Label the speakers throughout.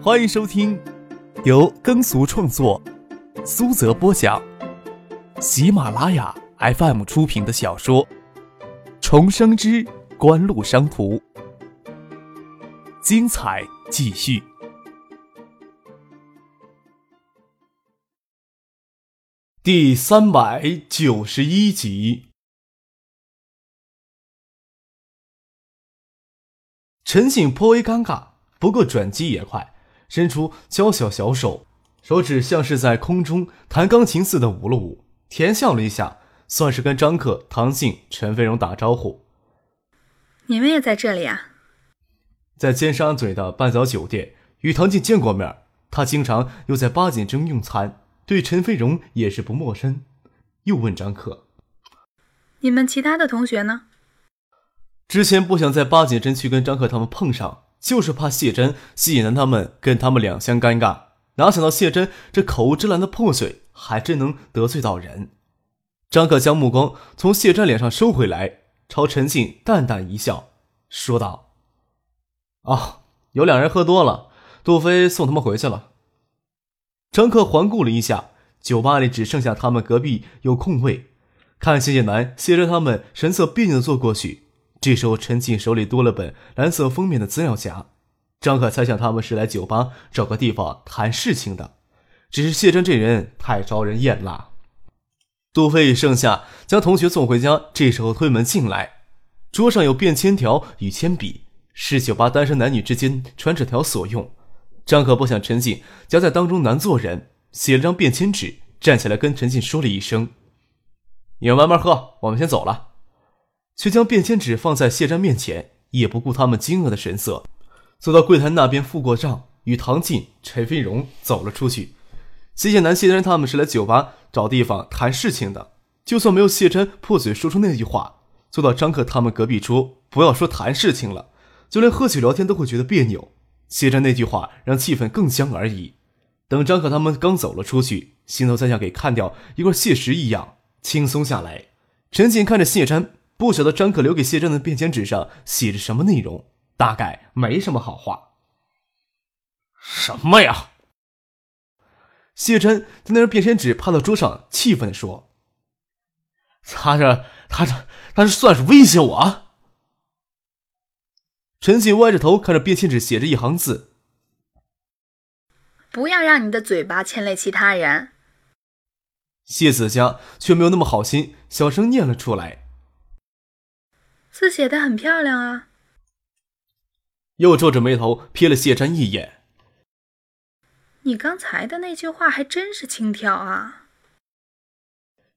Speaker 1: 欢迎收听由耕俗创作、苏泽播讲、喜马拉雅 FM 出品的小说《重生之官路商途》，精彩继续，第三百九十一集。陈醒颇为尴尬，不过转机也快，伸出娇小小手，手指像是在空中弹钢琴似的舞了舞，甜笑了一下，算是跟张克、唐静、陈飞荣打招呼：“
Speaker 2: 你们也在这里啊？”
Speaker 1: 在尖沙咀的半岛酒店与唐静见过面，他经常又在八景镇用餐，对陈飞荣也是不陌生。又问张克：“
Speaker 2: 你们其他的同学呢？”
Speaker 1: 之前不想在八景镇去跟张克他们碰上，就是怕谢珍、谢野南他们跟他们两相尴尬。哪想到谢珍这口无遮拦的破嘴，还真能得罪到人。张克将目光从谢珍脸上收回来，朝陈信淡淡一笑，说道：“啊，有两人喝多了，杜飞送他们回去了。”张克环顾了一下，酒吧里只剩下他们隔壁有空位，看谢谢南、谢珍他们神色别扭的坐过去。这时候，陈静手里多了本蓝色封面的资料夹。张可猜想他们是来酒吧找个地方谈事情的，只是谢珍这人太招人厌了。杜飞与盛夏将同学送回家，这时候推门进来，桌上有便签条与铅笔，是酒吧单身男女之间传纸条所用。张可不想陈静夹在当中难做人，写了张便签纸，站起来跟陈静说了一声：“你们慢慢喝，我们先走了。”却将便签纸放在谢詹面前，也不顾他们惊愕的神色，走到柜台那边付过账，与唐静、陈飞荣走了出去。谢谢南、谢詹他们是来酒吧找地方谈事情的，就算没有谢詹破嘴说出那句话，坐到张克他们隔壁桌，不要说谈事情了，就连喝酒聊天都会觉得别扭。谢詹那句话让气氛更僵而已。等张克他们刚走了出去，心头再像给看掉一块蟹石一样轻松下来。陈静看着谢詹。不晓得张可留给谢珍的便签纸上写着什么内容，大概没什么好话。
Speaker 3: 什么呀？
Speaker 1: 谢珍在那张便签纸趴到桌上，气愤地说：“
Speaker 3: 他这，他这，他这算是威胁我？”
Speaker 1: 陈信歪着头看着便签纸，写着一行字：“
Speaker 2: 不要让你的嘴巴牵累其他人。”
Speaker 1: 谢子佳却没有那么好心，小声念了出来。
Speaker 2: 字写的很漂亮啊！
Speaker 1: 又皱着眉头瞥了谢詹一眼。
Speaker 2: 你刚才的那句话还真是轻佻啊！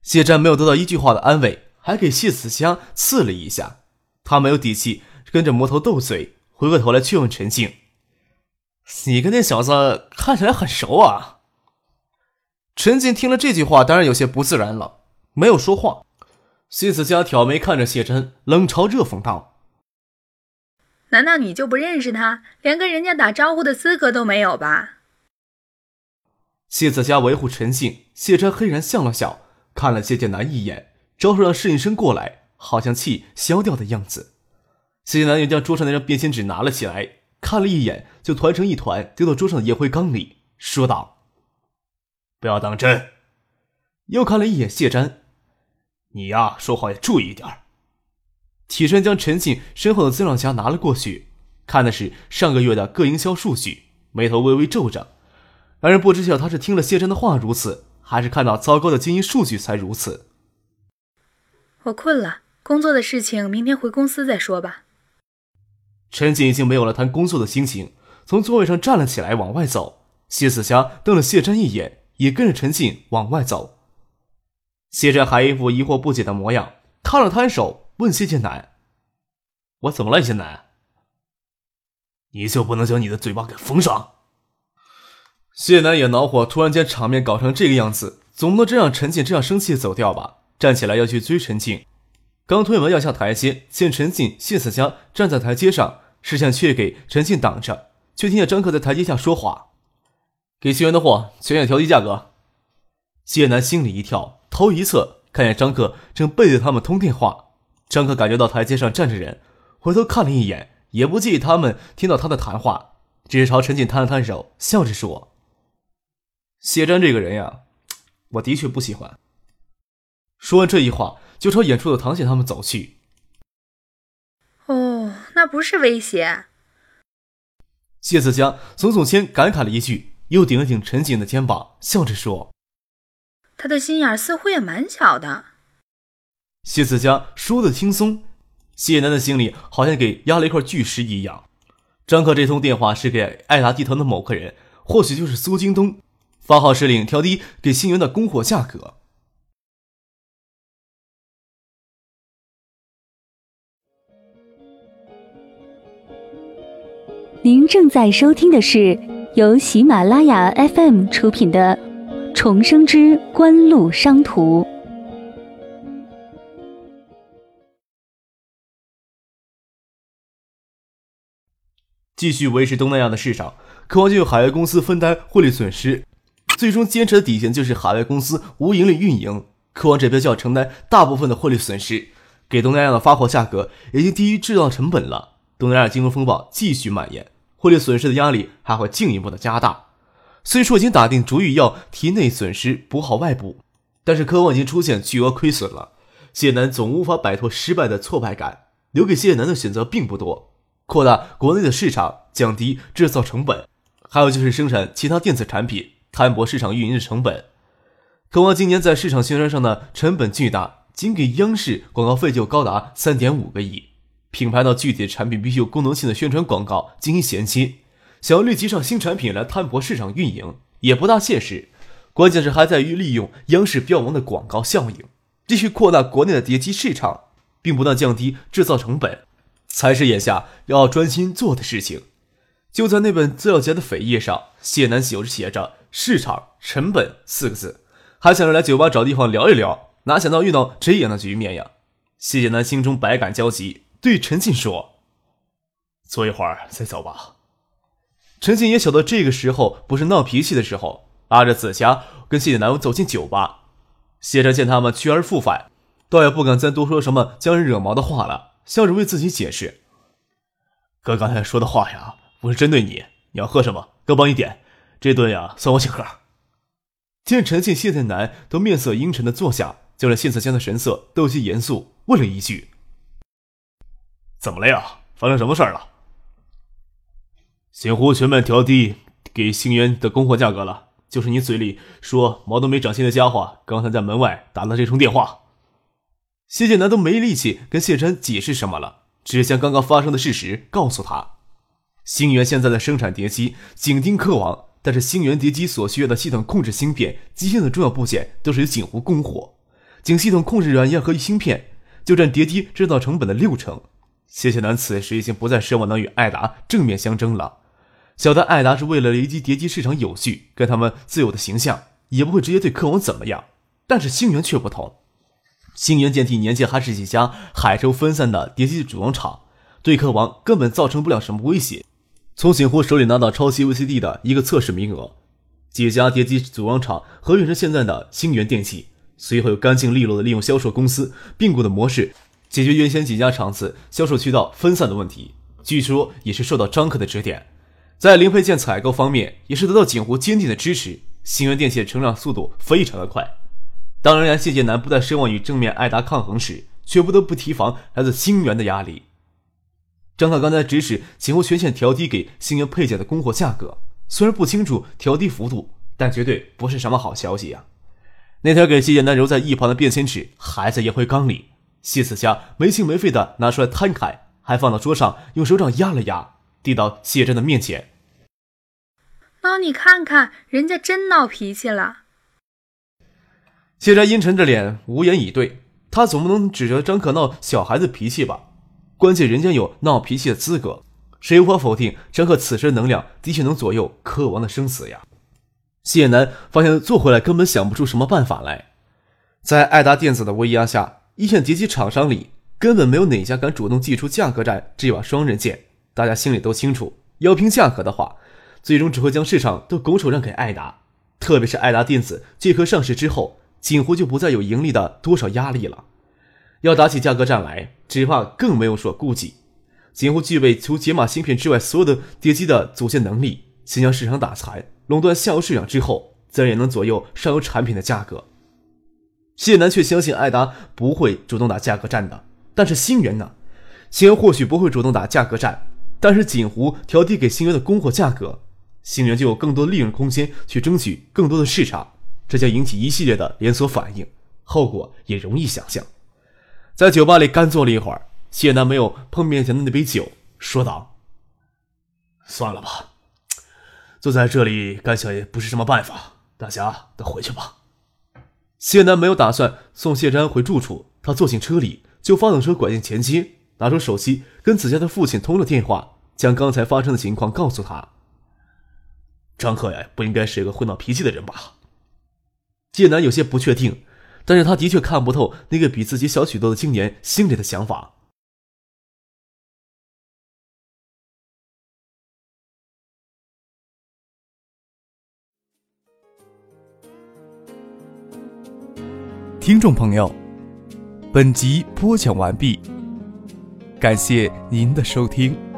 Speaker 1: 谢詹没有得到一句话的安慰，还给谢子香刺了一下。他没有底气跟着魔头斗嘴，回过头来却问陈静：“
Speaker 3: 你跟那小子看起来很熟啊？”
Speaker 1: 陈静听了这句话，当然有些不自然了，没有说话。谢子佳挑眉看着谢珍，冷嘲热讽道：“
Speaker 2: 难道你就不认识他，连跟人家打招呼的资格都没有吧？”
Speaker 1: 谢子佳维护陈信，谢珍黑然笑了笑，看了谢剑南一眼，招手让侍应生过来，好像气消掉的样子。谢剑南又将桌上那张便签纸拿了起来，看了一眼，就团成一团丢到桌上的烟灰缸里，说道：“
Speaker 3: 不要当真。”
Speaker 1: 又看了一眼谢珍。
Speaker 3: 你呀，说话也注意点儿。
Speaker 1: 起身将陈信身后的资料夹拿了过去，看的是上个月的各营销数据，眉头微微皱着。让人不知晓他是听了谢珍的话如此，还是看到糟糕的经营数据才如此。
Speaker 2: 我困了，工作的事情明天回公司再说吧。
Speaker 1: 陈静已经没有了谈工作的心情，从座位上站了起来，往外走。谢子霞瞪了谢珍一眼，也跟着陈静往外走。谢震还一副疑惑不解的模样，摊了摊手，问谢剑南：“
Speaker 3: 我怎么了，剑南？你就不能将你的嘴巴给封上？”
Speaker 1: 谢南也恼火，突然间场面搞成这个样子，总不能真让陈静这样生气走掉吧？站起来要去追陈静，刚推门要下台阶，见陈静、谢子佳站在台阶上，视线却给陈静挡着，却听见张克在台阶下说话：“给新源的货全线调低价格。”谢南心里一跳。头一侧看见张克正背对他们通电话，张克感觉到台阶上站着人，回头看了一眼，也不介意他们听到他的谈话，只是朝陈静摊了摊手，笑着说：“谢瞻这个人呀，我的确不喜欢。”说完这一话，就朝远处的唐姐他们走去。
Speaker 2: 哦，那不是威胁。
Speaker 1: 谢子佳耸耸肩，感慨了一句，又顶了顶陈景的肩膀，笑着说：“
Speaker 2: 他的心眼似乎也蛮小的。”
Speaker 1: 谢思佳说的轻松，谢楠的心里好像给压了一块巨石一样。张克这通电话是给爱达集团的某个人，或许就是苏京东，发号施令调低给新源的供货价格。
Speaker 4: 您正在收听的是由喜马拉雅 FM 出品的《重生之官路商途》。
Speaker 1: 继续维持东南亚的市场，渴望就由海外公司分担汇率损失，最终坚持的底线就是海外公司无盈利运营。渴望这边就要承担大部分的汇率损失，给东南亚的发货价格已经低于制造成本了。东南亚金融风暴继续蔓延，汇率损失的压力还会进一步的加大。虽说已经打定主意要提内损失补好外部，但是科望已经出现巨额亏损了。谢楠总无法摆脱失败的挫败感，留给谢楠的选择并不多。扩大国内的市场，降低制造成本，还有就是生产其他电子产品，摊薄市场运营的成本。科望今年在市场宣传上的成本巨大，仅给央视广告费就高达三点五个亿。品牌到具体的产品必须有功能性的宣传广告进行衔接，想要立即上新产品来摊薄市场运营也不大现实。关键是还在于利用央视标王的广告效应，继续扩大国内的碟机市场，并不断降低制造成本。才是眼下要专心做的事情。就在那本资料夹的扉页上，谢南喜写着“市场成本”四个字，还想着来酒吧找地方聊一聊，哪想到遇到这样的局面呀！谢南心中百感交集，对陈静说：“
Speaker 3: 坐一会儿再走吧。”
Speaker 1: 陈静也晓得这个时候不是闹脾气的时候，拉着紫霞跟谢南走进酒吧。谢晨见他们去而复返，倒也不敢再多说什么将人惹毛的话了。笑着为自己解释：“
Speaker 3: 哥刚才说的话呀，不是针对你。你要喝什么，哥帮你点。这顿呀，算我请客。”
Speaker 1: 见陈庆、谢天南都面色阴沉的坐下，就连谢子江的神色都有些严肃，问了一句：“
Speaker 3: 怎么了呀？发生什么事了？”醒湖全面调低给星源的供货价格了，就是你嘴里说毛都没长心的家伙，刚才在门外打了这通电话。
Speaker 1: 谢剑南都没力气跟谢琛解释什么了，只将刚刚发生的事实告诉他。星源现在的生产碟机紧盯科网，但是星源碟机所需要的系统控制芯片、机械的重要部件都是由锦湖供货，仅系统控制软件和芯片就占碟机制造成本的六成。谢剑南此时已经不再奢望能与艾达正面相争了，晓得艾达是为了雷击碟机市场有序，跟他们自有的形象，也不会直接对科王怎么样。但是星源却不同。星源电梯年前还是几家海州分散的碟机组装厂，对客王根本造成不了什么威胁。从景湖手里拿到超级 VCD 的一个测试名额，几家碟机组装厂合并成现在的星源电器，随后又干净利落的利用销售公司并购的模式，解决原先几家厂子销售渠道分散的问题。据说也是受到张克的指点，在零配件采购方面也是得到景湖坚定的支持。星源电器的成长速度非常的快。当然，谢剑南不再奢望与正面艾达抗衡时，却不得不提防来自星源的压力。张克刚才指使景湖全线调低给星源配件的供货价格，虽然不清楚调低幅度，但绝对不是什么好消息呀。那条给谢剑南揉在一旁的便签纸还在烟灰缸里，谢子佳没心没肺的拿出来摊开，还放到桌上，用手掌压了压，递到谢真的面前：“
Speaker 2: 妈，你看看，人家真闹脾气了。”
Speaker 1: 谢斋阴沉着脸，无言以对。他总不能指着张可闹小孩子脾气吧？关键人家有闹脾气的资格，谁无法否定张可此时的能量的确能左右柯王的生死呀？谢南发现坐回来根本想不出什么办法来。在爱达电子的威压下，一线碟机厂商里根本没有哪家敢主动祭出价格战这把双刃剑。大家心里都清楚，要拼价格的话，最终只会将市场都拱手让给爱达。特别是爱达电子借壳上市之后。锦湖就不再有盈利的多少压力了，要打起价格战来，只怕更没有所顾忌。锦湖具备除解码芯片之外所有的叠机的组件能力，先将市场打残，垄断下游市场之后，自然也能左右上游产品的价格。谢楠却相信艾达不会主动打价格战的，但是星源呢？星源或许不会主动打价格战，但是锦湖调低给星源的供货价格，星源就有更多利润空间去争取更多的市场，这将引起一系列的连锁反应，后果也容易想象。在酒吧里干坐了一会儿。谢楠没有碰面前的那杯酒，说道：“算了吧，坐在这里干想也不是什么办法，大家都回去吧。”谢楠没有打算送谢詹回住处，他坐进车里就发动车拐进前街，拿出手机跟子佳的父亲通了电话，将刚才发生的情况告诉他。张克呀，不应该是一个会闹脾气的人吧？谢楠有些不确定，但是他的确看不透那个比自己小许多的青年心里的想法。
Speaker 5: 听众朋友，本集播讲完毕，感谢您的收听。